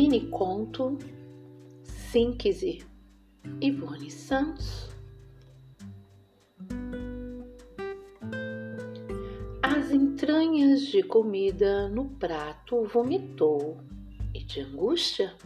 Mini conto Síntese Ivone Santos. As entranhas de comida no prato vomitou e de angústia